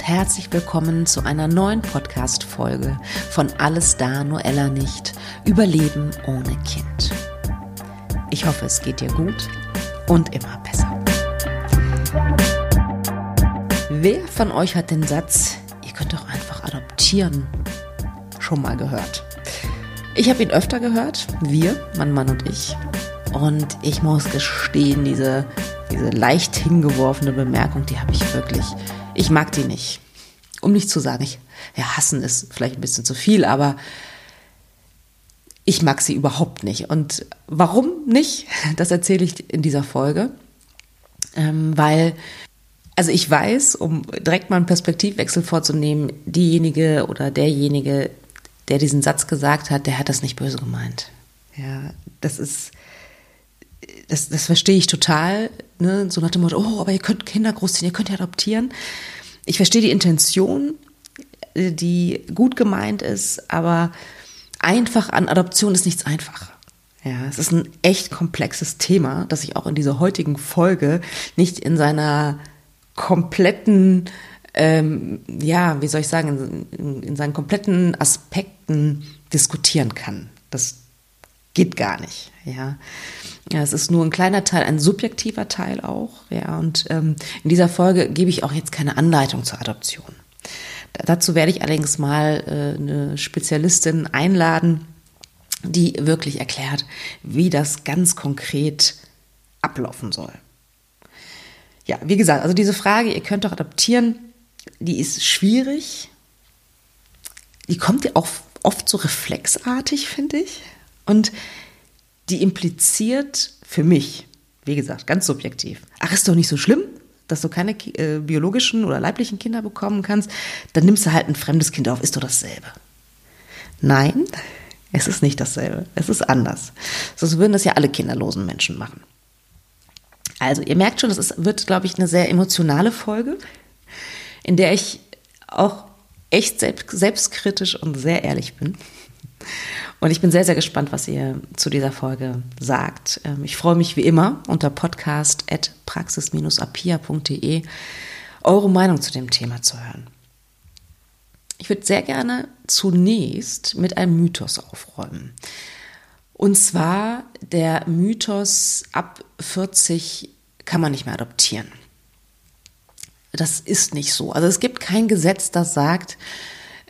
und herzlich willkommen zu einer neuen Podcast-Folge von Alles da, nur Ella nicht. Überleben ohne Kind. Ich hoffe, es geht dir gut und immer besser. Wer von euch hat den Satz, ihr könnt doch einfach adoptieren, schon mal gehört? Ich habe ihn öfter gehört, wir, mein Mann und ich. Und ich muss gestehen, diese, diese leicht hingeworfene Bemerkung, die habe ich wirklich ich mag die nicht. Um nicht zu sagen, ich, ja, hassen ist vielleicht ein bisschen zu viel, aber ich mag sie überhaupt nicht. Und warum nicht? Das erzähle ich in dieser Folge. Ähm, weil, also ich weiß, um direkt mal einen Perspektivwechsel vorzunehmen, diejenige oder derjenige, der diesen Satz gesagt hat, der hat das nicht böse gemeint. Ja, das ist, das, das verstehe ich total. Ne? So nach dem Motto, oh, aber ihr könnt Kinder großziehen, ihr könnt ja adoptieren. Ich verstehe die Intention, die gut gemeint ist, aber einfach an Adoption ist nichts einfach. Ja, es ist ein echt komplexes Thema, das ich auch in dieser heutigen Folge nicht in seiner kompletten, ähm, ja, wie soll ich sagen, in, in seinen kompletten Aspekten diskutieren kann. Das geht gar nicht. Ja. ja, es ist nur ein kleiner Teil, ein subjektiver Teil auch. Ja, und ähm, in dieser Folge gebe ich auch jetzt keine Anleitung zur Adoption. Dazu werde ich allerdings mal äh, eine Spezialistin einladen, die wirklich erklärt, wie das ganz konkret ablaufen soll. Ja, wie gesagt, also diese Frage, ihr könnt doch adoptieren, die ist schwierig. Die kommt ja auch oft so reflexartig, finde ich. Und die impliziert für mich, wie gesagt, ganz subjektiv, ach, ist doch nicht so schlimm, dass du keine äh, biologischen oder leiblichen Kinder bekommen kannst, dann nimmst du halt ein fremdes Kind auf, ist doch dasselbe. Nein, es ist nicht dasselbe. Es ist anders. Sonst würden das ja alle kinderlosen Menschen machen. Also, ihr merkt schon, das ist, wird, glaube ich, eine sehr emotionale Folge, in der ich auch echt selbst, selbstkritisch und sehr ehrlich bin. Und ich bin sehr, sehr gespannt, was ihr zu dieser Folge sagt. Ähm, ich freue mich wie immer unter podcast.praxis-apia.de eure Meinung zu dem Thema zu hören. Ich würde sehr gerne zunächst mit einem Mythos aufräumen. Und zwar der Mythos, ab 40 kann man nicht mehr adoptieren. Das ist nicht so. Also es gibt kein Gesetz, das sagt,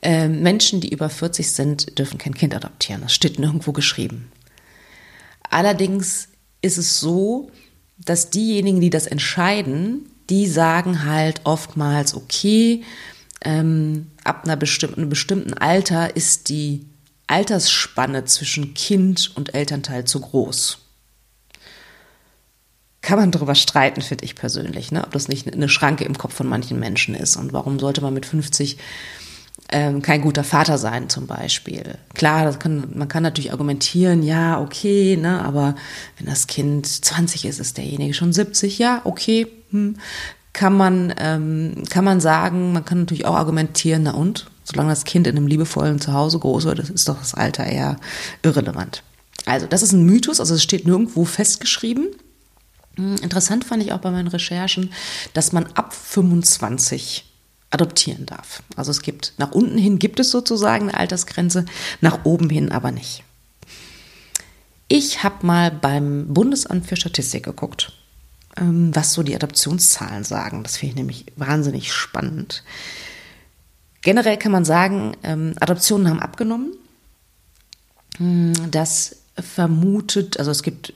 äh, Menschen, die über 40 sind, dürfen kein Kind adoptieren. Das steht nirgendwo geschrieben. Allerdings ist es so, dass diejenigen, die das entscheiden, die sagen halt oftmals, okay, ähm, ab einer bestimmten, einem bestimmten Alter ist die Altersspanne zwischen Kind und Elternteil zu groß. Kann man darüber streiten, finde ich persönlich, ne? ob das nicht eine Schranke im Kopf von manchen Menschen ist und warum sollte man mit 50 ähm, kein guter Vater sein zum Beispiel. Klar, kann, man kann natürlich argumentieren, ja, okay, ne, aber wenn das Kind 20 ist, ist derjenige schon 70, ja, okay, hm, kann man, ähm, kann man sagen, man kann natürlich auch argumentieren, na und, solange das Kind in einem liebevollen Zuhause groß wird, ist doch das Alter eher irrelevant. Also, das ist ein Mythos, also es steht nirgendwo festgeschrieben. Hm, interessant fand ich auch bei meinen Recherchen, dass man ab 25 adoptieren darf. Also es gibt, nach unten hin gibt es sozusagen eine Altersgrenze, nach oben hin aber nicht. Ich habe mal beim Bundesamt für Statistik geguckt, ähm, was so die Adoptionszahlen sagen. Das finde ich nämlich wahnsinnig spannend. Generell kann man sagen, ähm, Adoptionen haben abgenommen. Hm, das vermutet, also es gibt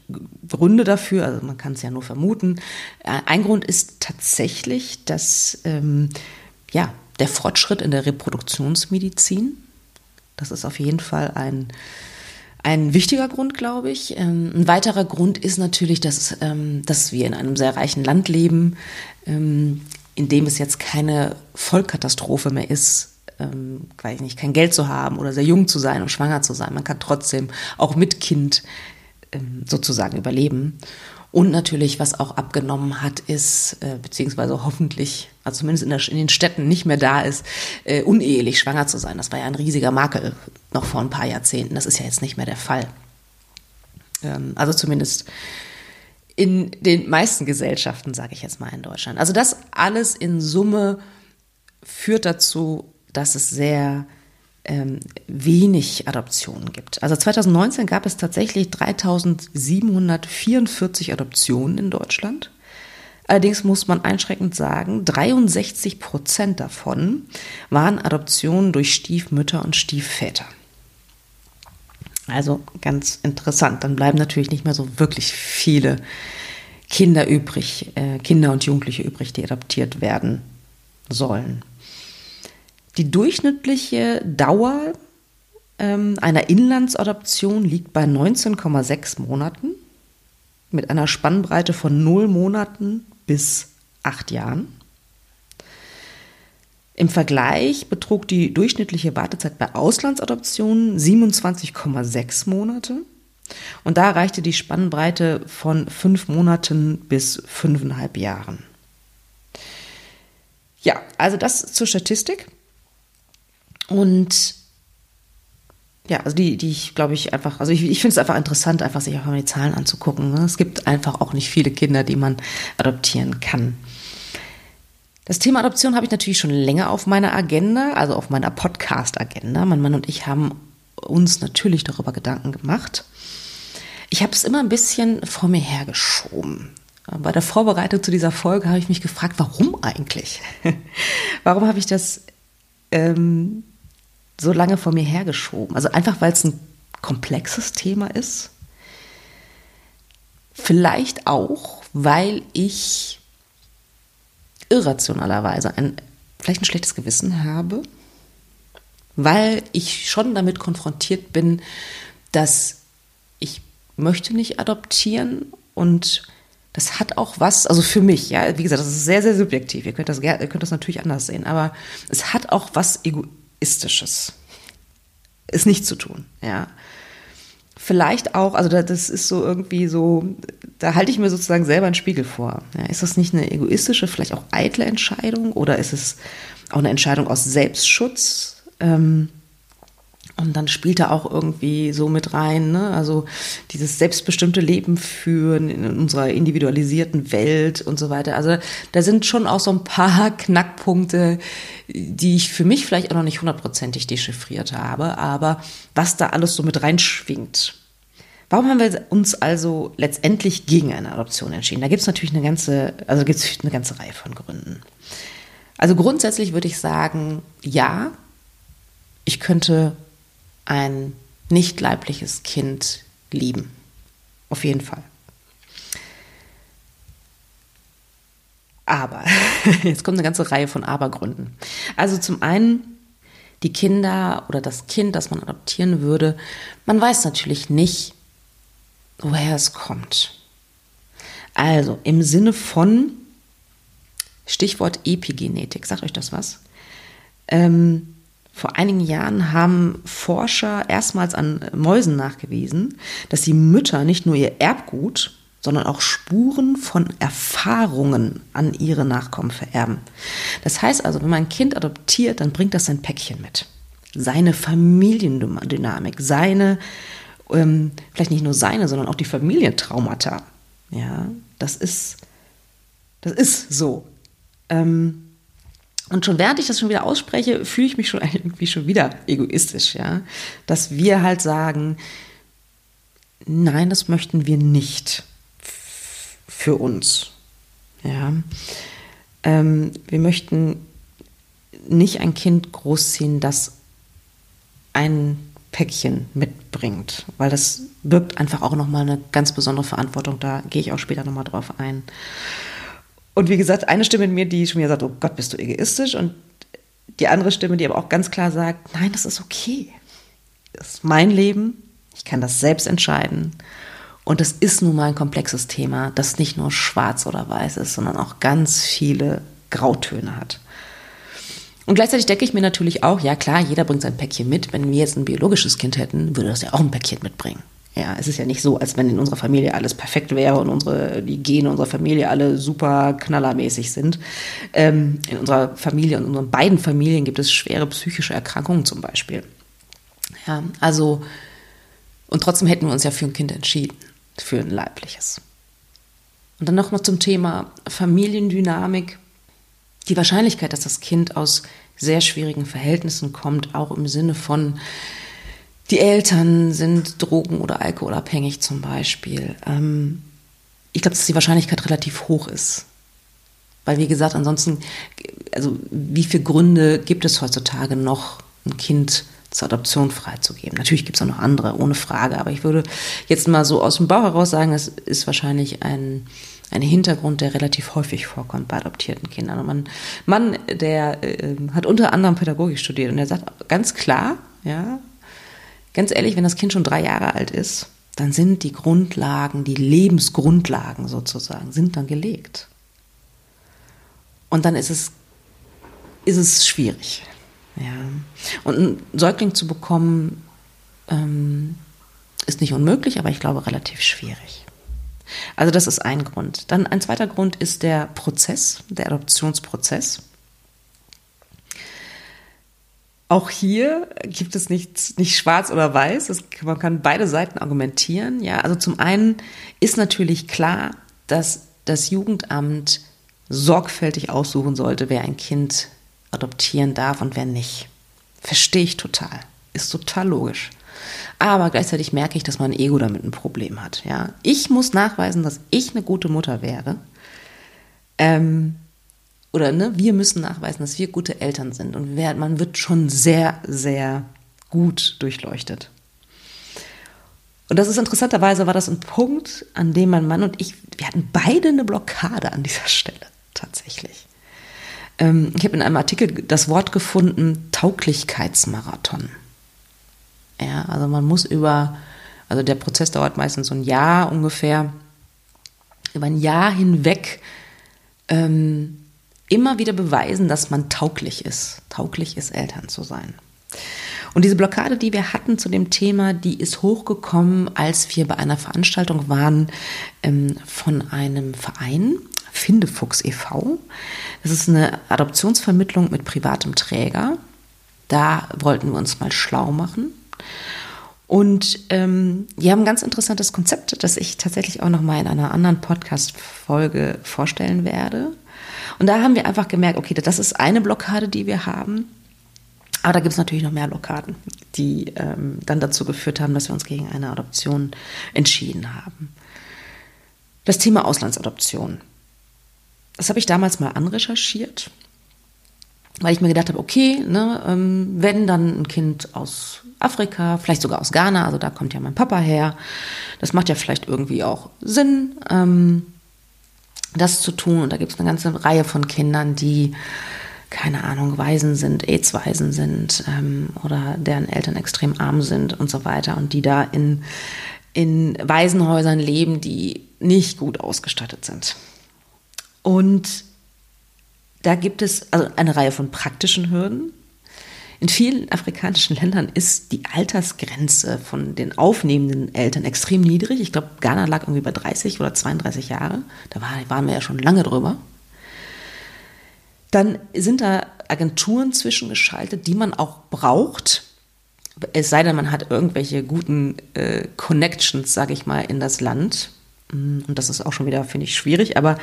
Gründe dafür, also man kann es ja nur vermuten. Äh, ein Grund ist tatsächlich, dass ähm, ja, der Fortschritt in der Reproduktionsmedizin. Das ist auf jeden Fall ein, ein wichtiger Grund, glaube ich. Ähm, ein weiterer Grund ist natürlich, dass, ähm, dass wir in einem sehr reichen Land leben, ähm, in dem es jetzt keine Vollkatastrophe mehr ist, weiß ich nicht, kein Geld zu haben oder sehr jung zu sein und schwanger zu sein. Man kann trotzdem auch mit Kind sozusagen überleben. Und natürlich, was auch abgenommen hat, ist, äh, beziehungsweise hoffentlich, also zumindest in, der, in, den Städten nicht mehr da ist, äh, unehelich schwanger zu sein. Das war ja ein riesiger Makel noch vor ein paar Jahrzehnten. Das ist ja jetzt nicht mehr der Fall. Ähm, also zumindest in den meisten Gesellschaften, sage ich jetzt mal in Deutschland. Also das alles in Summe führt dazu, dass es sehr ähm, wenig Adoptionen gibt. Also 2019 gab es tatsächlich 3744 Adoptionen in Deutschland. Allerdings muss man einschränkend sagen, 63 Prozent davon waren Adoptionen durch Stiefmütter und Stiefväter. Also ganz interessant. Dann bleiben natürlich nicht mehr so wirklich viele Kinder übrig, äh, Kinder und Jugendliche übrig, die adoptiert werden sollen. Die durchschnittliche Dauer ähm, einer Inlandsadoption liegt bei 19,6 Monaten mit einer Spannbreite von 0 Monaten bis 8 Jahren. Im Vergleich betrug die durchschnittliche Wartezeit bei Auslandsadoptionen 27,6 Monate. Und da reichte die Spannbreite von fünf Monaten bis fünfeinhalb Jahren. Ja, also das zur Statistik. Und ja, also die, die ich glaube ich einfach, also ich, ich finde es einfach interessant, einfach sich auch mal die Zahlen anzugucken. Ne? Es gibt einfach auch nicht viele Kinder, die man adoptieren kann. Das Thema Adoption habe ich natürlich schon länger auf meiner Agenda, also auf meiner Podcast-Agenda. Mein Mann und ich haben uns natürlich darüber Gedanken gemacht. Ich habe es immer ein bisschen vor mir hergeschoben. Bei der Vorbereitung zu dieser Folge habe ich mich gefragt, warum eigentlich? warum habe ich das ähm, so lange vor mir hergeschoben? Also einfach, weil es ein komplexes Thema ist. Vielleicht auch, weil ich irrationalerweise ein, vielleicht ein schlechtes Gewissen habe, weil ich schon damit konfrontiert bin, dass ich möchte nicht adoptieren und das hat auch was, also für mich, ja, wie gesagt, das ist sehr, sehr subjektiv. Ihr könnt das, ihr könnt das natürlich anders sehen, aber es hat auch was Egoistisches, es nicht zu tun, ja. Vielleicht auch, also das ist so irgendwie so, da halte ich mir sozusagen selber einen Spiegel vor. Ja, ist das nicht eine egoistische, vielleicht auch eitle Entscheidung oder ist es auch eine Entscheidung aus Selbstschutz? Ähm, und dann spielt er auch irgendwie so mit rein, ne? also dieses selbstbestimmte Leben führen in unserer individualisierten Welt und so weiter. Also da sind schon auch so ein paar Knackpunkte, die ich für mich vielleicht auch noch nicht hundertprozentig dechiffriert habe, aber was da alles so mit reinschwingt. Warum haben wir uns also letztendlich gegen eine Adoption entschieden? Da gibt es natürlich eine ganze, also gibt es eine ganze Reihe von Gründen. Also grundsätzlich würde ich sagen, ja, ich könnte ein nicht leibliches Kind lieben. Auf jeden Fall. Aber, jetzt kommt eine ganze Reihe von Abergründen. Also zum einen, die Kinder oder das Kind, das man adoptieren würde, man weiß natürlich nicht, woher es kommt. Also im Sinne von Stichwort Epigenetik, sagt euch das was? Ähm, vor einigen Jahren haben Forscher erstmals an Mäusen nachgewiesen, dass die Mütter nicht nur ihr Erbgut, sondern auch Spuren von Erfahrungen an ihre Nachkommen vererben. Das heißt also, wenn man ein Kind adoptiert, dann bringt das sein Päckchen mit. Seine Familiendynamik, seine, ähm, vielleicht nicht nur seine, sondern auch die Familientraumata. Ja, das ist, das ist so. Ähm, und schon während ich das schon wieder ausspreche, fühle ich mich schon irgendwie schon wieder egoistisch, ja. Dass wir halt sagen, nein, das möchten wir nicht für uns. Ja. Ähm, wir möchten nicht ein Kind großziehen, das ein Päckchen mitbringt, weil das birgt einfach auch nochmal eine ganz besondere Verantwortung. Da gehe ich auch später nochmal drauf ein. Und wie gesagt, eine Stimme in mir, die schon wieder sagt, oh Gott, bist du egoistisch. Und die andere Stimme, die aber auch ganz klar sagt, nein, das ist okay. Das ist mein Leben. Ich kann das selbst entscheiden. Und es ist nun mal ein komplexes Thema, das nicht nur schwarz oder weiß ist, sondern auch ganz viele Grautöne hat. Und gleichzeitig denke ich mir natürlich auch, ja klar, jeder bringt sein Päckchen mit. Wenn wir jetzt ein biologisches Kind hätten, würde das ja auch ein Päckchen mitbringen. Ja, es ist ja nicht so, als wenn in unserer Familie alles perfekt wäre und unsere, die Gene unserer Familie alle super knallermäßig sind. Ähm, in unserer Familie und in unseren beiden Familien gibt es schwere psychische Erkrankungen zum Beispiel. Ja, also, und trotzdem hätten wir uns ja für ein Kind entschieden, für ein leibliches. Und dann nochmal zum Thema Familiendynamik. Die Wahrscheinlichkeit, dass das Kind aus sehr schwierigen Verhältnissen kommt, auch im Sinne von, die Eltern sind drogen- oder alkoholabhängig zum Beispiel. Ähm, ich glaube, dass die Wahrscheinlichkeit relativ hoch ist. Weil, wie gesagt, ansonsten, also wie viele Gründe gibt es heutzutage noch, ein Kind zur Adoption freizugeben? Natürlich gibt es auch noch andere, ohne Frage, aber ich würde jetzt mal so aus dem Bauch heraus sagen, es ist wahrscheinlich ein, ein Hintergrund, der relativ häufig vorkommt bei adoptierten Kindern. Und mein Mann, der äh, hat unter anderem Pädagogik studiert und der sagt ganz klar, ja, ganz ehrlich, wenn das Kind schon drei Jahre alt ist, dann sind die Grundlagen, die Lebensgrundlagen sozusagen, sind dann gelegt. Und dann ist es, ist es schwierig. Ja. Und einen Säugling zu bekommen, ähm, ist nicht unmöglich, aber ich glaube relativ schwierig. Also das ist ein Grund. Dann ein zweiter Grund ist der Prozess, der Adoptionsprozess. Auch hier gibt es nicht, nicht schwarz oder weiß. Es, man kann beide Seiten argumentieren. Ja, also zum einen ist natürlich klar, dass das Jugendamt sorgfältig aussuchen sollte, wer ein Kind adoptieren darf und wer nicht. Verstehe ich total. Ist total logisch. Aber gleichzeitig merke ich, dass mein Ego damit ein Problem hat. Ja, ich muss nachweisen, dass ich eine gute Mutter wäre. Ähm, oder ne, wir müssen nachweisen, dass wir gute Eltern sind. Und wer, man wird schon sehr, sehr gut durchleuchtet. Und das ist interessanterweise, war das ein Punkt, an dem mein Mann und ich, wir hatten beide eine Blockade an dieser Stelle, tatsächlich. Ähm, ich habe in einem Artikel das Wort gefunden, Tauglichkeitsmarathon. Ja, also man muss über, also der Prozess dauert meistens so ein Jahr ungefähr, über ein Jahr hinweg ähm, immer wieder beweisen, dass man tauglich ist. Tauglich ist, Eltern zu sein. Und diese Blockade, die wir hatten zu dem Thema, die ist hochgekommen, als wir bei einer Veranstaltung waren ähm, von einem Verein, Findefuchs e.V. Das ist eine Adoptionsvermittlung mit privatem Träger. Da wollten wir uns mal schlau machen. Und ähm, die haben ein ganz interessantes Konzept, das ich tatsächlich auch noch mal in einer anderen Podcast-Folge vorstellen werde. Und da haben wir einfach gemerkt, okay, das ist eine Blockade, die wir haben. Aber da gibt es natürlich noch mehr Blockaden, die ähm, dann dazu geführt haben, dass wir uns gegen eine Adoption entschieden haben. Das Thema Auslandsadoption. Das habe ich damals mal anrecherchiert, weil ich mir gedacht habe, okay, ne, ähm, wenn dann ein Kind aus Afrika, vielleicht sogar aus Ghana, also da kommt ja mein Papa her, das macht ja vielleicht irgendwie auch Sinn. Ähm, das zu tun. Und da gibt es eine ganze Reihe von Kindern, die, keine Ahnung, Waisen sind, AIDS-Waisen sind ähm, oder deren Eltern extrem arm sind und so weiter und die da in, in Waisenhäusern leben, die nicht gut ausgestattet sind. Und da gibt es also eine Reihe von praktischen Hürden, in vielen afrikanischen Ländern ist die Altersgrenze von den aufnehmenden Eltern extrem niedrig. Ich glaube, Ghana lag irgendwie bei 30 oder 32 Jahre. Da waren wir ja schon lange drüber. Dann sind da Agenturen zwischengeschaltet, die man auch braucht. Es sei denn, man hat irgendwelche guten äh, Connections, sage ich mal, in das Land. Mm, und das ist auch schon wieder, finde ich, schwierig. Aber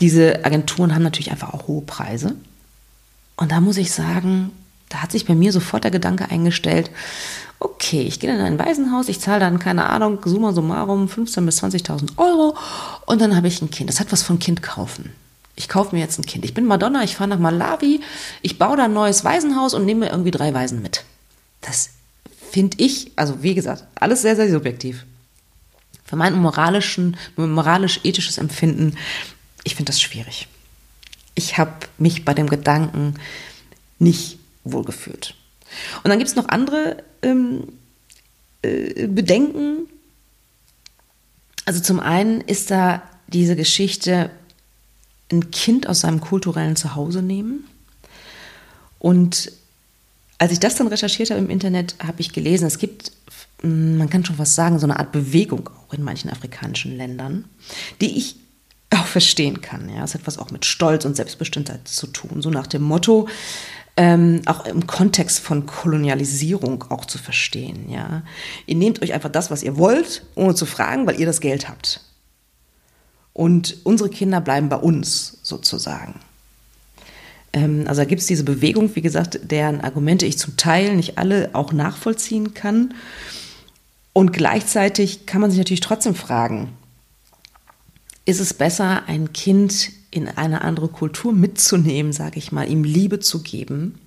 diese Agenturen haben natürlich einfach auch hohe Preise. Und da muss ich sagen, da hat sich bei mir sofort der Gedanke eingestellt, okay, ich gehe in ein Waisenhaus, ich zahle dann, keine Ahnung, summa summarum 15.000 bis 20.000 Euro und dann habe ich ein Kind. Das hat was von Kind kaufen. Ich kaufe mir jetzt ein Kind. Ich bin Madonna, ich fahre nach Malawi, ich baue da ein neues Waisenhaus und nehme mir irgendwie drei Waisen mit. Das finde ich, also wie gesagt, alles sehr, sehr subjektiv. Für mein moralisch-ethisches Empfinden, ich finde das schwierig. Ich habe mich bei dem Gedanken nicht wohlgefühlt. Und dann gibt es noch andere ähm, äh, Bedenken. Also zum einen ist da diese Geschichte, ein Kind aus seinem kulturellen Zuhause nehmen. Und als ich das dann recherchiert habe im Internet, habe ich gelesen, es gibt, hm, man kann schon was sagen, so eine Art Bewegung auch in manchen afrikanischen Ländern, die ich auch verstehen kann. Ja, es hat was auch mit Stolz und Selbstbestimmtheit zu tun. So nach dem Motto, ähm, auch im Kontext von Kolonialisierung auch zu verstehen. Ja, ihr nehmt euch einfach das, was ihr wollt, ohne zu fragen, weil ihr das Geld habt. Und unsere Kinder bleiben bei uns sozusagen. Ähm, also da gibt es diese Bewegung, wie gesagt, deren Argumente ich zum Teil nicht alle auch nachvollziehen kann. Und gleichzeitig kann man sich natürlich trotzdem fragen, ist es besser, ein Kind in eine andere Kultur mitzunehmen, sage ich mal, ihm Liebe zu geben,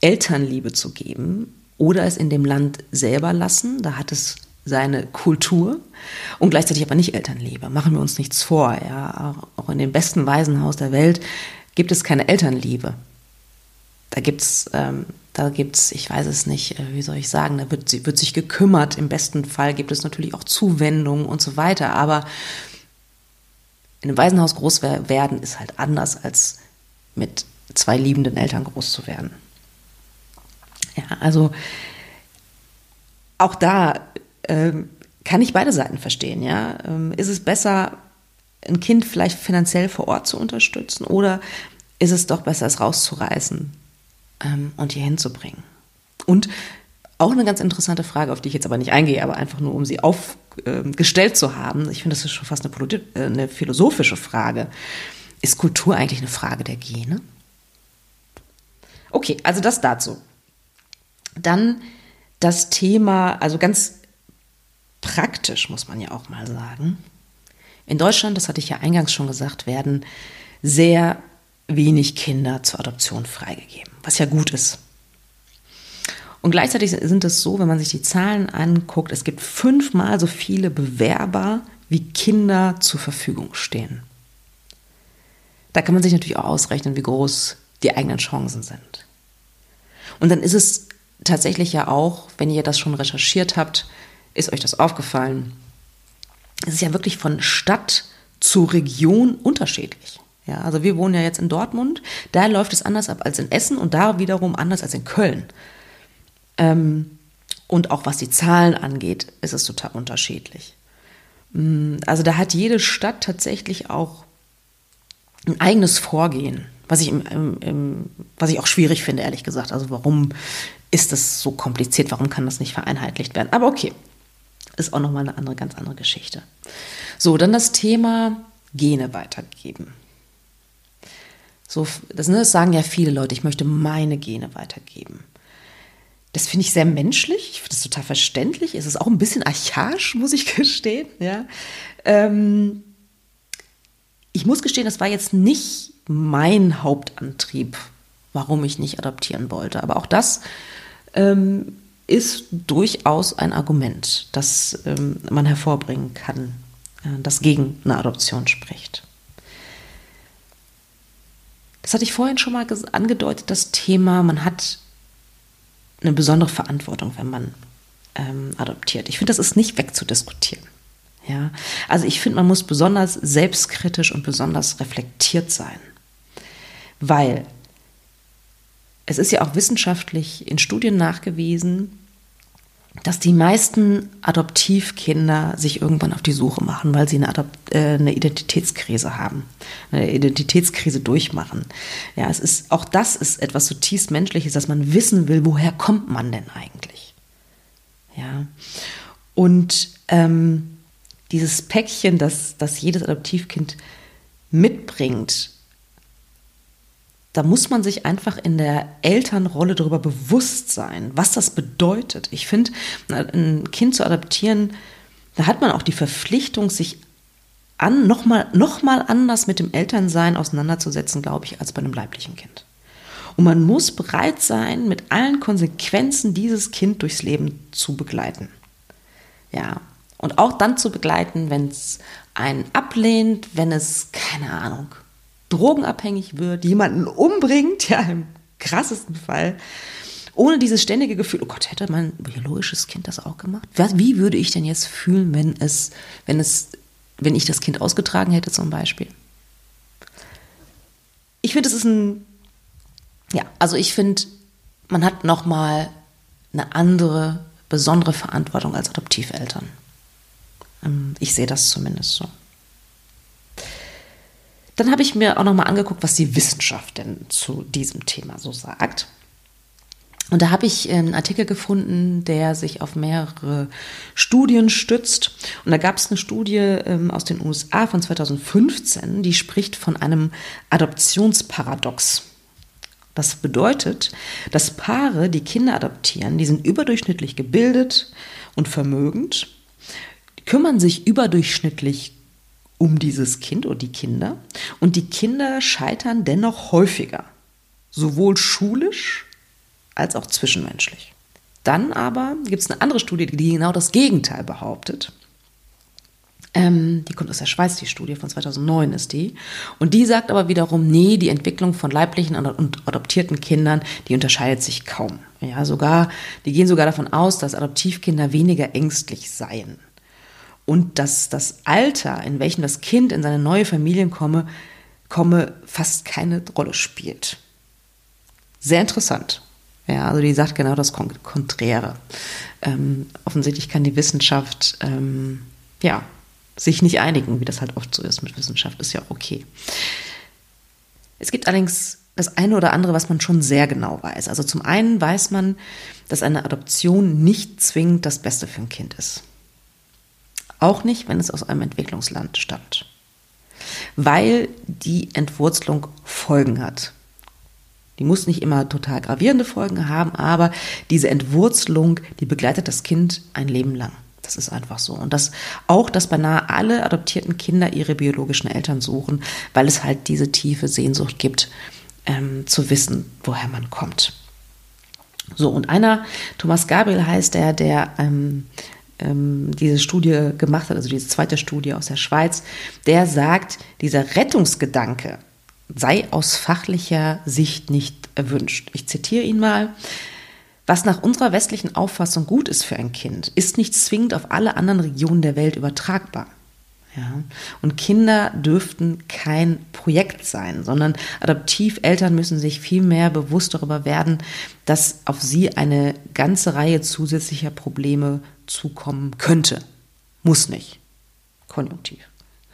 Elternliebe zu geben oder es in dem Land selber lassen, da hat es seine Kultur und gleichzeitig aber nicht Elternliebe. Machen wir uns nichts vor. Ja, auch in dem besten Waisenhaus der Welt gibt es keine Elternliebe. Da gibt's, ähm, da gibt's, ich weiß es nicht, äh, wie soll ich sagen, da wird, wird sich gekümmert. Im besten Fall gibt es natürlich auch Zuwendungen und so weiter. Aber in einem Waisenhaus groß werden ist halt anders als mit zwei liebenden Eltern groß zu werden. Ja, also auch da ähm, kann ich beide Seiten verstehen. Ja, ähm, ist es besser, ein Kind vielleicht finanziell vor Ort zu unterstützen oder ist es doch besser, es rauszureißen ähm, und hier hinzubringen? Und auch eine ganz interessante Frage, auf die ich jetzt aber nicht eingehe, aber einfach nur, um sie aufgestellt zu haben. Ich finde, das ist schon fast eine, äh, eine philosophische Frage. Ist Kultur eigentlich eine Frage der Gene? Okay, also das dazu. Dann das Thema, also ganz praktisch muss man ja auch mal sagen. In Deutschland, das hatte ich ja eingangs schon gesagt, werden sehr wenig Kinder zur Adoption freigegeben, was ja gut ist. Und gleichzeitig sind es so, wenn man sich die Zahlen anguckt, es gibt fünfmal so viele Bewerber, wie Kinder zur Verfügung stehen. Da kann man sich natürlich auch ausrechnen, wie groß die eigenen Chancen sind. Und dann ist es tatsächlich ja auch, wenn ihr das schon recherchiert habt, ist euch das aufgefallen? Es ist ja wirklich von Stadt zu Region unterschiedlich. Ja, also wir wohnen ja jetzt in Dortmund, da läuft es anders ab als in Essen und da wiederum anders als in Köln. Ähm, und auch was die Zahlen angeht, ist es total unterschiedlich. Mm, also da hat jede Stadt tatsächlich auch ein eigenes Vorgehen, was ich, im, im, im, was ich auch schwierig finde, ehrlich gesagt. Also warum ist das so kompliziert? Warum kann das nicht vereinheitlicht werden? Aber okay, ist auch nochmal eine andere, ganz andere Geschichte. So, dann das Thema Gene weitergeben. So, das, ne, das sagen ja viele Leute, ich möchte meine Gene weitergeben. Das finde ich sehr menschlich, ich finde das total verständlich. Es ist auch ein bisschen archaisch, muss ich gestehen. Ja. Ähm, ich muss gestehen, das war jetzt nicht mein Hauptantrieb, warum ich nicht adoptieren wollte. Aber auch das ähm, ist durchaus ein Argument, das ähm, man hervorbringen kann, äh, das gegen eine Adoption spricht. Das hatte ich vorhin schon mal angedeutet, das Thema, man hat eine besondere Verantwortung, wenn man ähm, adoptiert. Ich finde, das ist nicht wegzudiskutieren. Ja, also ich finde, man muss besonders selbstkritisch und besonders reflektiert sein, weil es ist ja auch wissenschaftlich in Studien nachgewiesen, dass die meisten Adoptivkinder sich irgendwann auf die Suche machen, weil sie eine, Adopt äh, eine Identitätskrise haben, eine Identitätskrise durchmachen. Ja, es ist auch das ist etwas zutiefst Menschliches, dass man wissen will, woher kommt man denn eigentlich? Ja, und ähm, dieses Päckchen, das, das jedes Adoptivkind mitbringt, da muss man sich einfach in der Elternrolle darüber bewusst sein, was das bedeutet. Ich finde, ein Kind zu adoptieren, da hat man auch die Verpflichtung, sich an, nochmal noch mal anders mit dem Elternsein auseinanderzusetzen, glaube ich, als bei einem leiblichen Kind. Und man muss bereit sein, mit allen Konsequenzen dieses Kind durchs Leben zu begleiten. Ja, und auch dann zu begleiten, wenn es einen ablehnt, wenn es, keine Ahnung, drogenabhängig wird, jemanden umbringt, ja, im krassesten Fall, ohne dieses ständige Gefühl, oh Gott, hätte mein biologisches Kind das auch gemacht? Wie würde ich denn jetzt fühlen, wenn es, wenn es, wenn ich das Kind ausgetragen hätte zum Beispiel? Ich finde, es ist ein, ja, also ich finde, man hat nochmal eine andere, besondere Verantwortung als Adoptiveltern. Ähm, ich sehe das zumindest so. Dann habe ich mir auch noch mal angeguckt, was die Wissenschaft denn zu diesem Thema so sagt. Und da habe ich einen Artikel gefunden, der sich auf mehrere Studien stützt. Und da gab es eine Studie ähm, aus den USA von 2015, die spricht von einem Adoptionsparadox. Das bedeutet, dass Paare, die Kinder adoptieren, die sind überdurchschnittlich gebildet und vermögend, kümmern sich überdurchschnittlich um dieses Kind oder die Kinder und die Kinder scheitern dennoch häufiger, sowohl schulisch als auch zwischenmenschlich. Dann aber gibt es eine andere Studie, die genau das Gegenteil behauptet. Ähm, die kommt aus der Schweiz, die Studie von 2009 ist die. Und die sagt aber wiederum, nee, die Entwicklung von leiblichen und adoptierten Kindern, die unterscheidet sich kaum. Ja, sogar, die gehen sogar davon aus, dass Adoptivkinder weniger ängstlich seien. Und dass das Alter, in welchem das Kind in seine neue Familie komme, komme fast keine Rolle spielt. Sehr interessant. Ja, also die sagt genau das Konträre. Ähm, offensichtlich kann die Wissenschaft ähm, ja, sich nicht einigen, wie das halt oft so ist mit Wissenschaft, ist ja okay. Es gibt allerdings das eine oder andere, was man schon sehr genau weiß. Also zum einen weiß man, dass eine Adoption nicht zwingend das Beste für ein Kind ist. Auch nicht, wenn es aus einem Entwicklungsland stammt. Weil die Entwurzelung Folgen hat. Die muss nicht immer total gravierende Folgen haben, aber diese Entwurzelung, die begleitet das Kind ein Leben lang. Das ist einfach so. Und das auch, dass beinahe alle adoptierten Kinder ihre biologischen Eltern suchen, weil es halt diese tiefe Sehnsucht gibt, ähm, zu wissen, woher man kommt. So, und einer, Thomas Gabriel heißt der, der ähm, ähm, diese Studie gemacht hat, also diese zweite Studie aus der Schweiz, der sagt, dieser Rettungsgedanke sei aus fachlicher Sicht nicht erwünscht. Ich zitiere ihn mal. Was nach unserer westlichen Auffassung gut ist für ein Kind, ist nicht zwingend auf alle anderen Regionen der Welt übertragbar. Ja. Und Kinder dürften kein Projekt sein, sondern Adoptiveltern müssen sich viel mehr bewusst darüber werden, dass auf sie eine ganze Reihe zusätzlicher Probleme zukommen könnte. Muss nicht. Konjunktiv.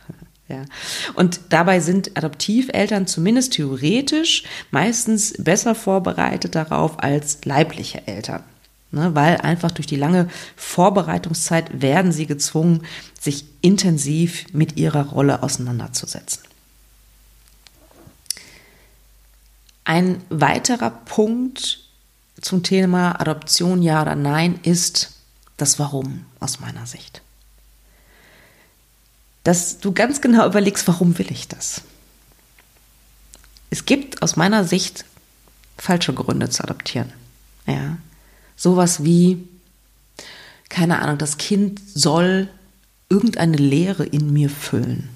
Ja. Und dabei sind Adoptiveltern zumindest theoretisch meistens besser vorbereitet darauf als leibliche Eltern. Ne, weil einfach durch die lange Vorbereitungszeit werden sie gezwungen, sich intensiv mit ihrer Rolle auseinanderzusetzen. Ein weiterer Punkt zum Thema Adoption ja oder nein ist das Warum aus meiner Sicht dass du ganz genau überlegst, warum will ich das? Es gibt aus meiner Sicht falsche Gründe zu adoptieren. Ja. Sowas wie, keine Ahnung, das Kind soll irgendeine Leere in mir füllen.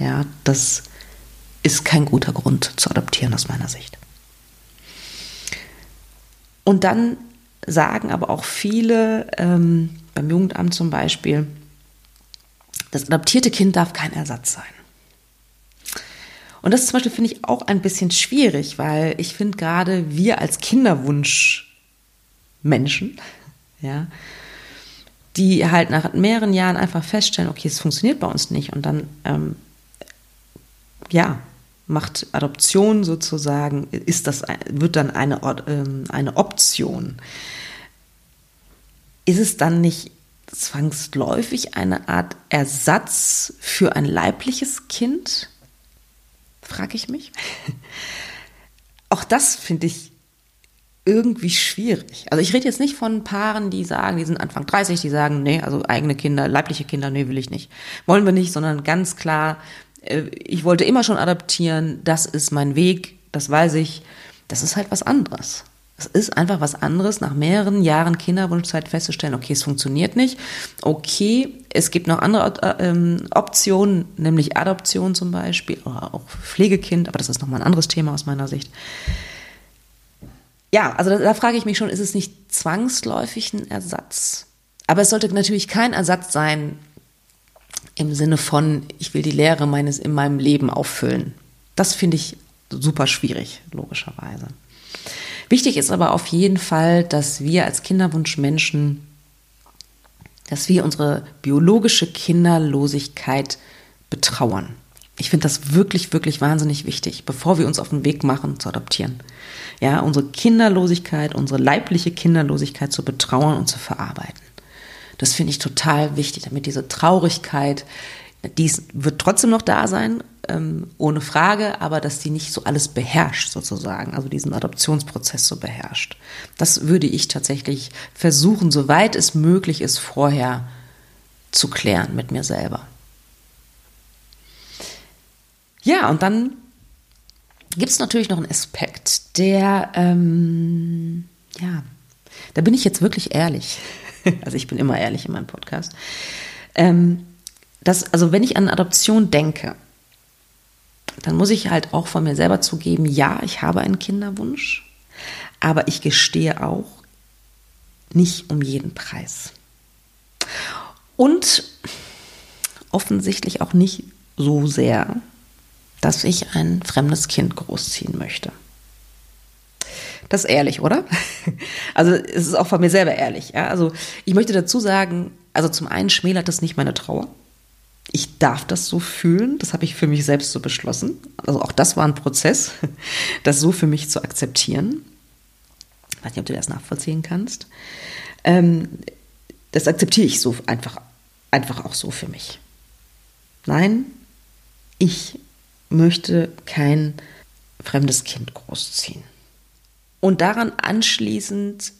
Ja, das ist kein guter Grund zu adoptieren aus meiner Sicht. Und dann sagen aber auch viele, ähm, beim Jugendamt zum Beispiel, das adoptierte Kind darf kein Ersatz sein. Und das zum Beispiel finde ich auch ein bisschen schwierig, weil ich finde gerade wir als Kinderwunschmenschen, ja, die halt nach mehreren Jahren einfach feststellen, okay, es funktioniert bei uns nicht und dann, ähm, ja, macht Adoption sozusagen, ist das, wird dann eine, ähm, eine Option. Ist es dann nicht zwangsläufig eine Art Ersatz für ein leibliches Kind? Frage ich mich. Auch das finde ich irgendwie schwierig. Also ich rede jetzt nicht von Paaren, die sagen, die sind Anfang 30, die sagen, nee, also eigene Kinder, leibliche Kinder, nee, will ich nicht. Wollen wir nicht, sondern ganz klar, ich wollte immer schon adoptieren, das ist mein Weg, das weiß ich. Das ist halt was anderes. Es ist einfach was anderes, nach mehreren Jahren Kinderwunschzeit festzustellen, okay, es funktioniert nicht. Okay, es gibt noch andere äh, ähm, Optionen, nämlich Adoption zum Beispiel oder auch Pflegekind, aber das ist nochmal ein anderes Thema aus meiner Sicht. Ja, also da, da frage ich mich schon, ist es nicht zwangsläufig ein Ersatz? Aber es sollte natürlich kein Ersatz sein im Sinne von, ich will die Lehre meines in meinem Leben auffüllen. Das finde ich super schwierig, logischerweise. Wichtig ist aber auf jeden Fall, dass wir als Kinderwunschmenschen, dass wir unsere biologische Kinderlosigkeit betrauern. Ich finde das wirklich, wirklich wahnsinnig wichtig, bevor wir uns auf den Weg machen zu adoptieren. Ja, unsere Kinderlosigkeit, unsere leibliche Kinderlosigkeit zu betrauern und zu verarbeiten. Das finde ich total wichtig, damit diese Traurigkeit Dies wird trotzdem noch da sein, ähm, ohne Frage, aber dass die nicht so alles beherrscht sozusagen, also diesen Adoptionsprozess so beherrscht. Das würde ich tatsächlich versuchen, soweit es möglich ist, vorher zu klären mit mir selber. Ja, und dann gibt es natürlich noch einen Aspekt, der, ähm, ja, da bin ich jetzt wirklich ehrlich. Also ich bin immer ehrlich in meinem Podcast. Ähm, das, also wenn ich an Adoption denke, dann muss ich halt auch von mir selber zugeben, ja, ich habe einen Kinderwunsch, aber ich gestehe auch nicht um jeden Preis. Und offensichtlich auch nicht so sehr, dass ich ein fremdes Kind großziehen möchte. Das ist ehrlich, oder? Also es ist auch von mir selber ehrlich. Ja? Also ich möchte dazu sagen, also zum einen schmälert das nicht meine Trauer. Ich darf das so fühlen, das habe ich für mich selbst so beschlossen. Also auch das war ein Prozess, das so für mich zu akzeptieren. Ich weiß nicht, ob du das nachvollziehen kannst. Ähm, das akzeptiere ich so einfach, einfach auch so für mich. Nein, ich möchte kein fremdes Kind großziehen. Und daran anschließend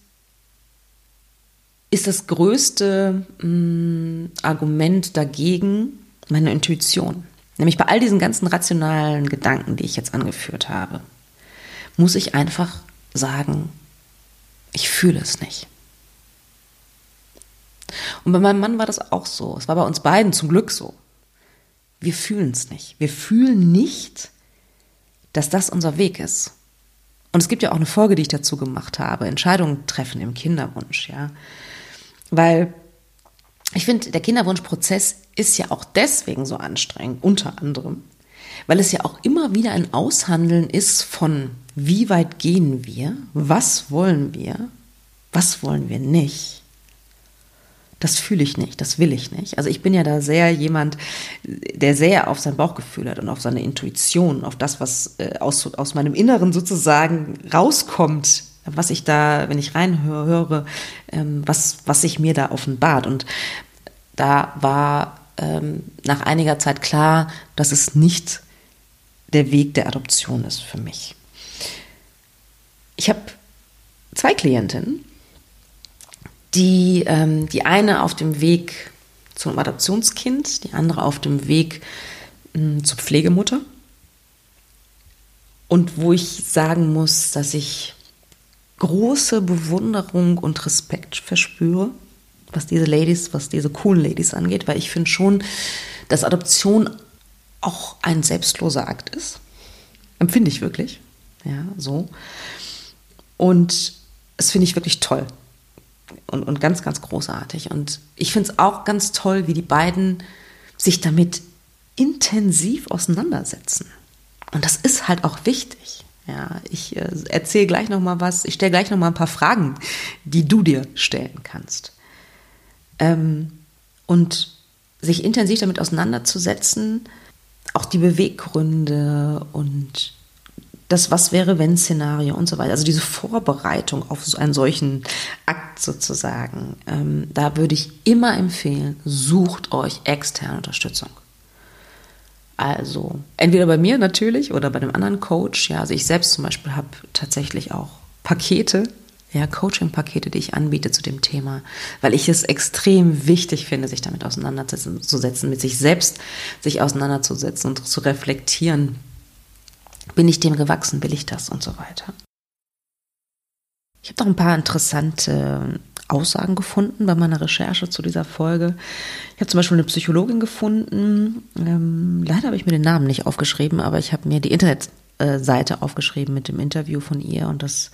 ist das größte mh, mm, Argument dagegen meine Intuition. Nämlich bei all diesen ganzen rationalen Gedanken, die ich jetzt angeführt habe, muss ich einfach sagen, ich fühle es nicht. Und bei meinem Mann war das auch so. Es war bei uns beiden zum Glück so. Wir fühlen es nicht. Wir fühlen nicht, dass das unser Weg ist. Und es gibt ja auch eine Folge, die ich dazu gemacht habe, Entscheidungen treffen im Kinderwunsch, ja. Weil ich finde, der Kinderwunschprozess ist ja auch deswegen so anstrengend, unter anderem, weil es ja auch immer wieder ein Aushandeln ist von, wie weit gehen wir, was wollen wir, was wollen wir nicht das fühle ich nicht, das will ich nicht. Also ich bin ja da sehr jemand, der sehr auf sein Bauchgefühl hat und auf seine Intuition, auf das, was äh, aus, aus meinem Inneren sozusagen rauskommt, was ich da, wenn ich reinhöre, ähm, was, was sich mir da offenbart. Und da war ähm, nach einiger Zeit klar, dass es nicht der Weg der Adoption ist für mich. Ich habe zwei Klientinnen, die, ähm, die eine auf dem Weg zum Adoptionskind, die andere auf dem Weg mh, zur Pflegemutter. Und wo ich sagen muss, dass ich große Bewunderung und Respekt verspüre, was diese Ladies, was diese coolen Ladies angeht, weil ich finde schon, dass Adoption auch ein selbstloser Akt ist. Empfinde ich wirklich. Ja, so. Und das finde ich wirklich toll und, und ganz, ganz großartig. Und ich finde es auch ganz toll, wie die beiden sich damit intensiv auseinandersetzen. Und das ist halt auch wichtig. Ja, ich äh, erzähle gleich noch mal was. Ich stelle gleich noch mal ein paar Fragen, die du dir stellen kannst. Ähm, und sich intensiv damit auseinanderzusetzen, auch die Beweggründe und das Was wäre wenn Szenario und so weiter. Also diese Vorbereitung auf so einen solchen Akt sozusagen. Ähm, da würde ich immer empfehlen, sucht euch externe Unterstützung. Also entweder bei mir natürlich oder bei einem anderen Coach. Ja, also ich selbst zum Beispiel habe tatsächlich auch Pakete, ja, Coaching-Pakete, die ich anbiete zu dem Thema, weil ich es extrem wichtig finde, sich damit auseinanderzusetzen, mit sich selbst sich auseinanderzusetzen und zu reflektieren, bin ich dem gewachsen? Will ich das? Und so weiter. Ich habe noch ein paar interessante Aussagen gefunden bei meiner Recherche zu dieser Folge. Ich habe zum Beispiel eine Psychologin gefunden. Ähm, leider habe ich mir den Namen nicht aufgeschrieben, aber ich habe mir die Internetseite aufgeschrieben mit dem Interview von ihr und das,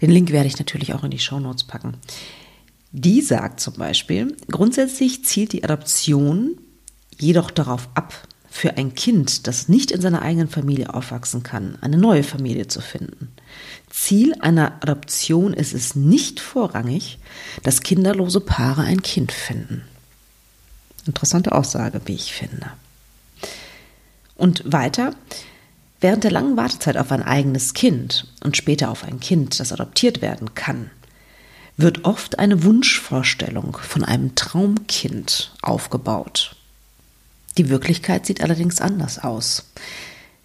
den Link werde ich natürlich auch in die Shownotes packen. Die sagt zum Beispiel, grundsätzlich zielt die Adoption jedoch darauf ab, für ein Kind, das nicht in seiner eigenen Familie aufwachsen kann, eine neue Familie zu finden. Ziel einer Adoption ist es nicht vorrangig, dass kinderlose Paare ein Kind finden. Interessante Aussage, wie ich finde. Und weiter, während der langen Wartezeit auf ein eigenes Kind und später auf ein Kind, das adoptiert werden kann, wird oft eine Wunschvorstellung von einem Traumkind aufgebaut. Die Wirklichkeit sieht allerdings anders aus.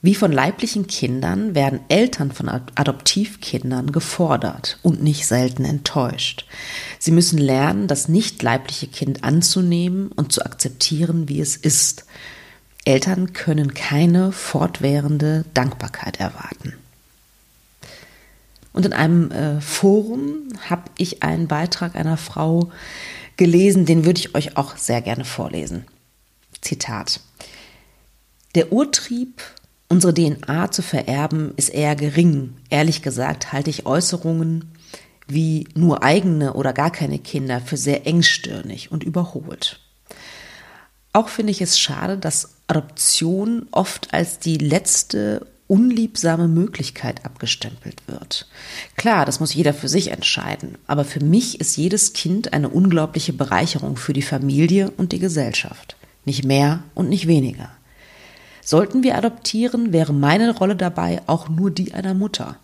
Wie von leiblichen Kindern werden Eltern von Adoptivkindern gefordert und nicht selten enttäuscht. Sie müssen lernen, das nicht leibliche Kind anzunehmen und zu akzeptieren, wie es ist. Eltern können keine fortwährende Dankbarkeit erwarten. Und in einem äh, Forum habe ich einen Beitrag einer Frau gelesen, den würde ich euch auch sehr gerne vorlesen. Zitat. Der Urtrieb Unsere DNA zu vererben ist eher gering. Ehrlich gesagt halte ich Äußerungen wie nur eigene oder gar keine Kinder für sehr engstirnig und überholt. Auch finde ich es schade, dass Adoption oft als die letzte unliebsame Möglichkeit abgestempelt wird. Klar, das muss jeder für sich entscheiden, aber für mich ist jedes Kind eine unglaubliche Bereicherung für die Familie und die Gesellschaft. Nicht mehr und nicht weniger. Sollten wir adoptieren, wäre meine Rolle dabei auch nur die einer Mutter.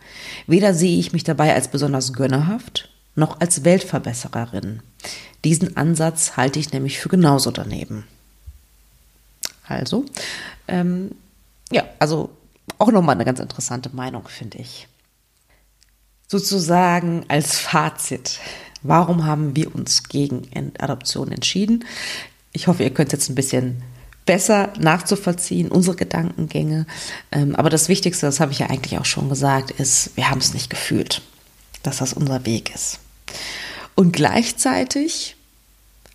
Weder sehe ich mich dabei als besonders gönnerhaft, noch als Weltverbessererin. Diesen Ansatz halte ich nämlich für genauso daneben. Also, ähm, ja, also auch nochmal eine ganz interessante Meinung, finde ich. Sozusagen als Fazit. Warum haben wir uns gegen Adoption entschieden? Ich hoffe, ihr könnt jetzt ein bisschen besser nachzuvollziehen, unsere Gedankengänge. Ähm, aber das Wichtigste, das habe ich ja eigentlich auch schon gesagt, ist, wir haben es nicht gefühlt, dass das unser Weg ist. Und gleichzeitig,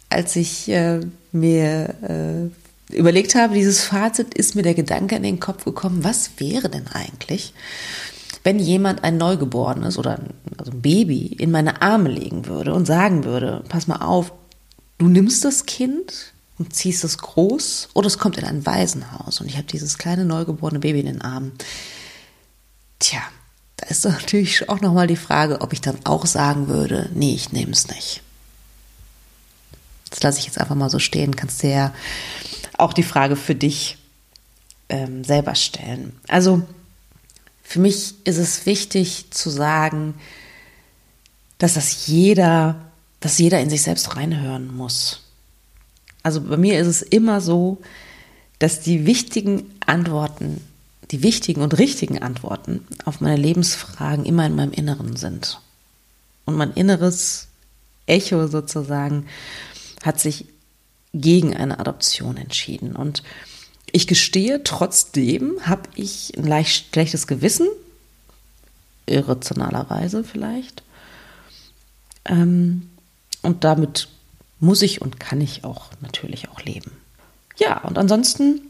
als ich äh, mir äh, überlegt habe, dieses Fazit, ist mir der Gedanke in den Kopf gekommen, was wäre denn eigentlich, wenn jemand ein Neugeborenes oder ein, also ein Baby in meine Arme legen würde und sagen würde, pass mal auf, du nimmst das Kind, und ziehst es groß oder es kommt in ein Waisenhaus und ich habe dieses kleine neugeborene Baby in den Armen. Tja, da ist natürlich auch nochmal die Frage, ob ich dann auch sagen würde, nee, ich nehme es nicht. Das lasse ich jetzt einfach mal so stehen, kannst dir ja auch die Frage für dich ähm, selber stellen. Also für mich ist es wichtig zu sagen, dass das jeder, dass jeder in sich selbst reinhören muss. Also bei mir ist es immer so, dass die wichtigen Antworten, die wichtigen und richtigen Antworten auf meine Lebensfragen immer in meinem Inneren sind. Und mein inneres Echo sozusagen hat sich gegen eine Adoption entschieden. Und ich gestehe, trotzdem habe ich ein leicht schlechtes Gewissen, irrationalerweise vielleicht. Ähm, und damit muss ich und kann ich auch natürlich auch leben. Ja, und ansonsten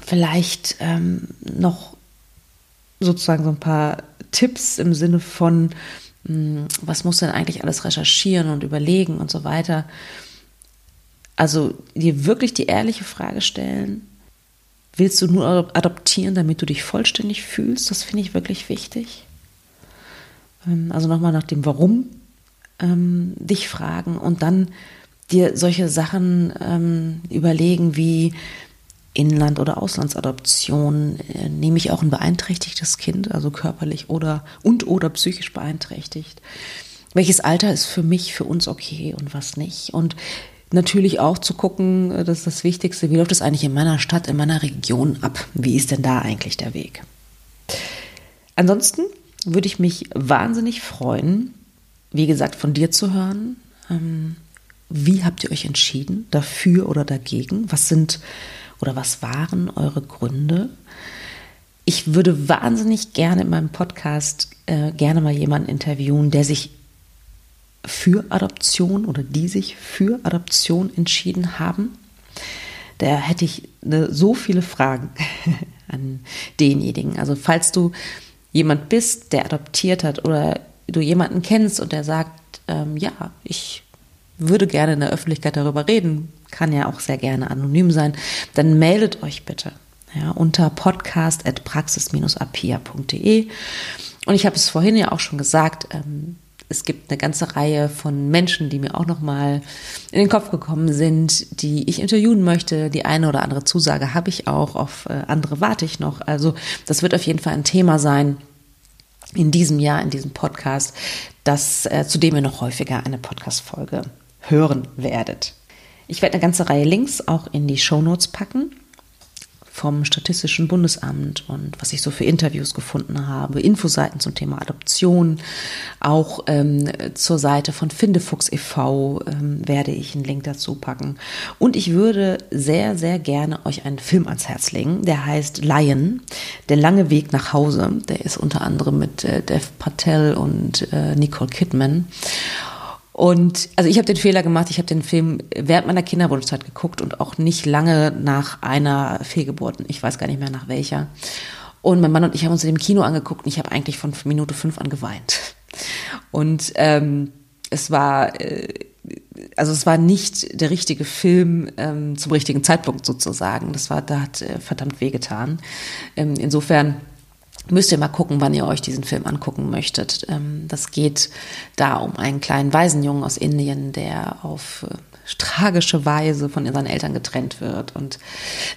vielleicht ähm, noch sozusagen so ein paar Tipps im Sinne von, mh, hm, was muss denn eigentlich alles recherchieren und überlegen und so weiter. Also dir wirklich die ehrliche Frage stellen, willst du nur adoptieren, damit du dich vollständig fühlst? Das finde ich wirklich wichtig. Ähm, also nochmal nach dem Warum ähm, dich fragen und dann dir solche Sachen ähm, überlegen wie Inland- oder Auslandsadoption. Äh, nehme ich auch ein beeinträchtigtes Kind, also körperlich oder und oder psychisch beeinträchtigt? Welches Alter ist für mich, für uns okay und was nicht? Und natürlich auch zu gucken, äh, das ist das Wichtigste, wie läuft es eigentlich in meiner Stadt, in meiner Region ab? Wie ist denn da eigentlich der Weg? Ansonsten würde ich mich wahnsinnig freuen, wie gesagt, von dir zu hören. Ähm, wie habt ihr euch entschieden, dafür oder dagegen? Was sind oder was waren eure Gründe? Ich würde wahnsinnig gerne in meinem Podcast äh, gerne mal jemanden interviewen, der sich für Adoption oder die sich für Adoption entschieden haben. Da hätte ich ne, so viele Fragen an denjenigen. Also falls du jemand bist, der adoptiert hat oder du jemanden kennst und der sagt, ähm, ja, ich würde gerne in der Öffentlichkeit darüber reden, kann ja auch sehr gerne anonym sein, dann meldet euch bitte ja, unter podcast.praxis-apia.de. Und ich habe es vorhin ja auch schon gesagt, ähm, es gibt eine ganze Reihe von Menschen, die mir auch nochmal in den Kopf gekommen sind, die ich interviewen möchte. Die eine oder andere Zusage habe ich auch, auf äh, andere warte ich noch. Also das wird auf jeden Fall ein Thema sein, in diesem Jahr, in diesem Podcast, das, äh, zu dem ihr noch häufiger eine Podcast-Folge hören werdet. Ich werde eine ganze Reihe Links auch in die Show Notes packen vom Statistischen Bundesamt und was ich so für Interviews gefunden habe, Infoseiten zum Thema Adoption, auch ähm, zur Seite von Findefuchs e.V. Ähm, werde ich einen Link dazu packen. Und ich würde sehr, sehr gerne euch einen Film ans Herz legen, der heißt Lion, der lange Weg nach Hause. Der ist unter anderem mit äh, Dev Patel und äh, Nicole Kidman. Und also ich habe den Fehler gemacht, ich habe den Film während meiner Kinderwunschzeit geguckt und auch nicht lange nach einer Fehlgeburt. Ich weiß gar nicht mehr nach welcher. Und mein Mann und ich haben uns in dem Kino angeguckt und ich habe eigentlich von Minute fünf an geweint. Und ähm, es war, äh, also es war nicht der richtige Film ähm, zum richtigen Zeitpunkt sozusagen. Das war, da hat äh, verdammt wehgetan. Ähm, insofern müsst ihr mal gucken, wann ihr euch diesen Film angucken möchtet. Ähm, das geht da um einen kleinen Waisenjungen aus Indien, der auf äh, tragische Weise von seinen Eltern getrennt wird. Und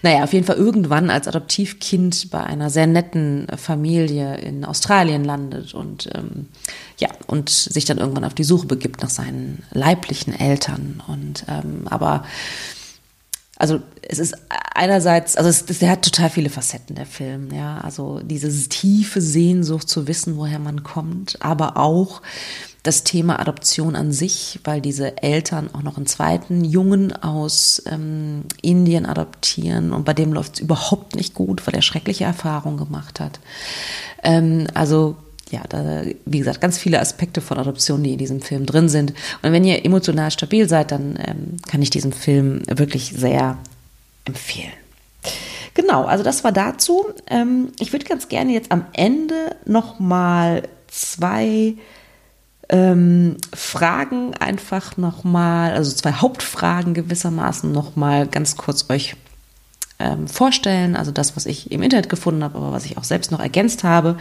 naja, auf jeden Fall irgendwann als Adoptivkind bei einer sehr netten Familie in Australien landet und ähm, ja, und sich dann irgendwann auf die Suche begibt nach seinen leiblichen Eltern. Und ähm, aber also es ist einerseits, also es, der hat total viele Facetten, der Film, ja. Also diese tiefe Sehnsucht zu wissen, woher man kommt, aber auch das Thema Adoption an sich, weil diese Eltern auch noch einen zweiten Jungen aus ähm, Indien adoptieren und bei dem läuft es überhaupt nicht gut, weil er schreckliche Erfahrungen gemacht hat. Ähm, also ja, da, wie gesagt, ganz viele Aspekte von Adoption, die in diesem Film drin sind. Und wenn ihr emotional stabil seid, dann ähm, kann ich diesen Film wirklich sehr empfehlen. Genau, also das war dazu. Ähm, ich würde ganz gerne jetzt am Ende nochmal zwei ähm, Fragen einfach nochmal, also zwei Hauptfragen gewissermaßen nochmal ganz kurz euch ähm, vorstellen. Also das, was ich im Internet gefunden habe, aber was ich auch selbst noch ergänzt habe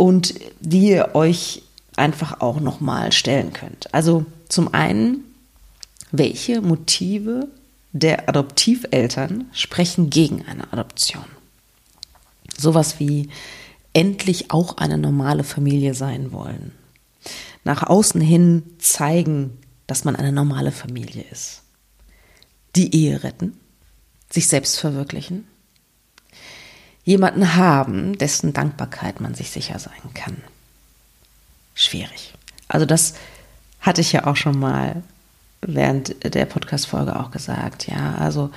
und die ihr euch einfach auch nochmal stellen könnt. Also zum einen, welche Motive der Adoptiveltern sprechen gegen eine Adoption? Sowas wie endlich auch eine normale Familie sein wollen. Nach außen hin zeigen, dass man eine normale Familie ist. Die Ehe retten, sich selbst verwirklichen, jemanden haben, dessen Dankbarkeit man sich sicher sein kann. Schwierig. Also das hatte ich ja auch schon mal während der Podcast-Folge auch gesagt. Ja, also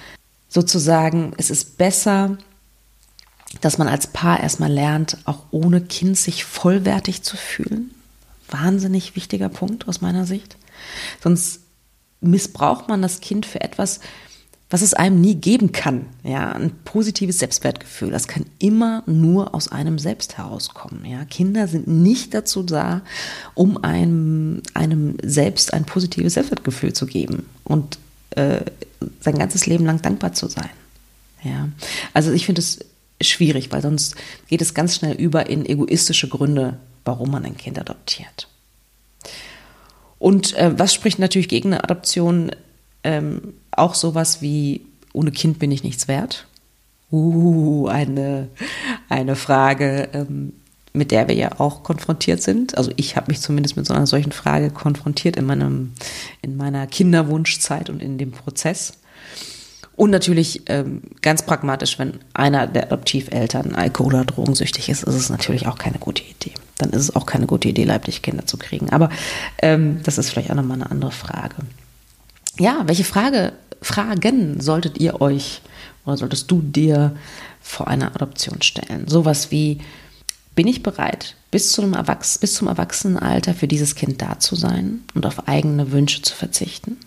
sozusagen, es ist besser, dass man als Paar erstmal lernt, auch ohne Kind sich vollwertig zu fühlen. Wahnsinnig wichtiger Punkt aus meiner Sicht. Sonst missbraucht man das Kind für etwas, was es einem nie geben kann. Ja, ein positives Selbstwertgefühl. Das kann immer nur aus einem selbst herauskommen. Ja, Kinder sind nicht dazu da, um einem, einem selbst ein positives Selbstwertgefühl zu geben und äh, sein ganzes Leben lang dankbar zu sein. Ja, also ich finde es schwierig, weil sonst geht es ganz schnell über in egoistische Gründe, warum man ein Kind adoptiert. Und äh, was spricht natürlich gegen eine Adoption? Ähm, auch sowas wie, ohne Kind bin ich nichts wert. Uh, eine, eine Frage, ähm, mit der wir ja auch konfrontiert sind. Also ich habe mich zumindest mit so einer solchen Frage konfrontiert in, meinem, in meiner Kinderwunschzeit und in dem Prozess. Und natürlich ähm, ganz pragmatisch, wenn einer der Adoptiveltern Alkohol- oder drogensüchtig ist, ist es natürlich auch keine gute Idee. Dann ist es auch keine gute Idee, leiblich Kinder zu kriegen. Aber ähm, das ist vielleicht auch nochmal eine andere Frage ja, welche Frage, Fragen solltet ihr euch oder solltest du dir vor einer Adoption stellen? Sowas wie, bin ich bereit, bis, zu einem Erwachs bis zum Erwachsenenalter für dieses Kind da zu sein und auf eigene Wünsche zu verzichten?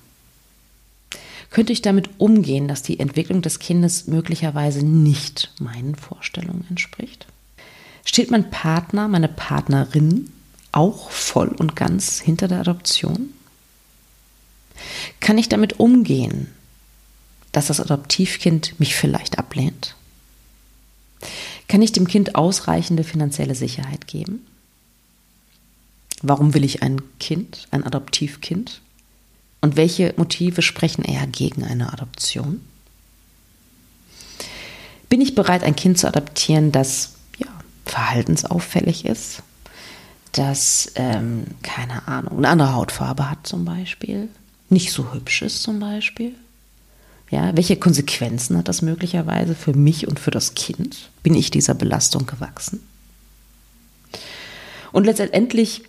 Könnte ich damit umgehen, dass die Entwicklung des Kindes möglicherweise nicht meinen Vorstellungen entspricht? Steht mein Partner, meine Partnerin auch voll und ganz hinter der Adoption? Kann ich damit umgehen, dass das Adoptivkind mich vielleicht ablehnt? Kann ich dem Kind ausreichende finanzielle Sicherheit geben? Warum will ich ein Kind, ein Adoptivkind? Und welche Motive sprechen eher gegen eine Adoption? Bin ich bereit, ein Kind zu adoptieren, das ja, verhaltensauffällig ist, das, ähm, keine Ahnung, eine andere Hautfarbe hat zum Beispiel, nicht so hübsch ist zum Beispiel? Ja, welche Konsequenzen hat das möglicherweise für mich und für das Kind? Bin ich dieser Belastung gewachsen? Und letztendlich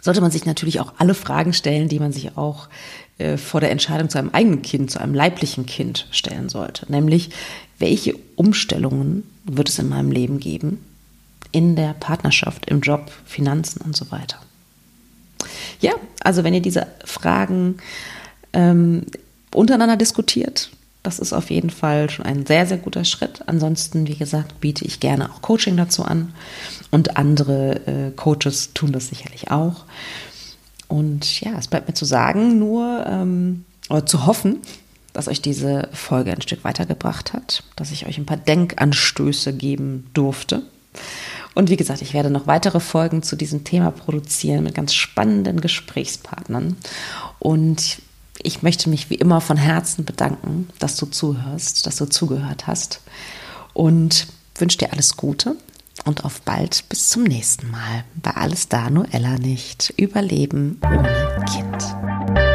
sollte man sich natürlich auch alle Fragen stellen, die man sich auch äh, vor der Entscheidung zu einem eigenen Kind, zu einem leiblichen Kind stellen sollte. Nämlich, welche Umstellungen wird es in meinem Leben geben? In der Partnerschaft, im Job, Finanzen und so weiter. Ja, also wenn ihr diese Fragen ähm, untereinander diskutiert. Das ist auf jeden Fall schon ein sehr, sehr guter Schritt. Ansonsten, wie gesagt, biete ich gerne auch Coaching dazu an und andere äh, Coaches tun das sicherlich auch. Und ja, es bleibt mir zu sagen, nur ähm, oder zu hoffen, dass euch diese Folge ein Stück weitergebracht hat, dass ich euch ein paar Denkanstöße geben durfte. Und wie gesagt, ich werde noch weitere Folgen zu diesem Thema produzieren mit ganz spannenden Gesprächspartnern. Und ich möchte mich wie immer von Herzen bedanken, dass du zuhörst, dass du zugehört hast und wünsche dir alles Gute und auf bald bis zum nächsten Mal. Bei Alles da, nur Ella nicht. Überleben ohne Kind.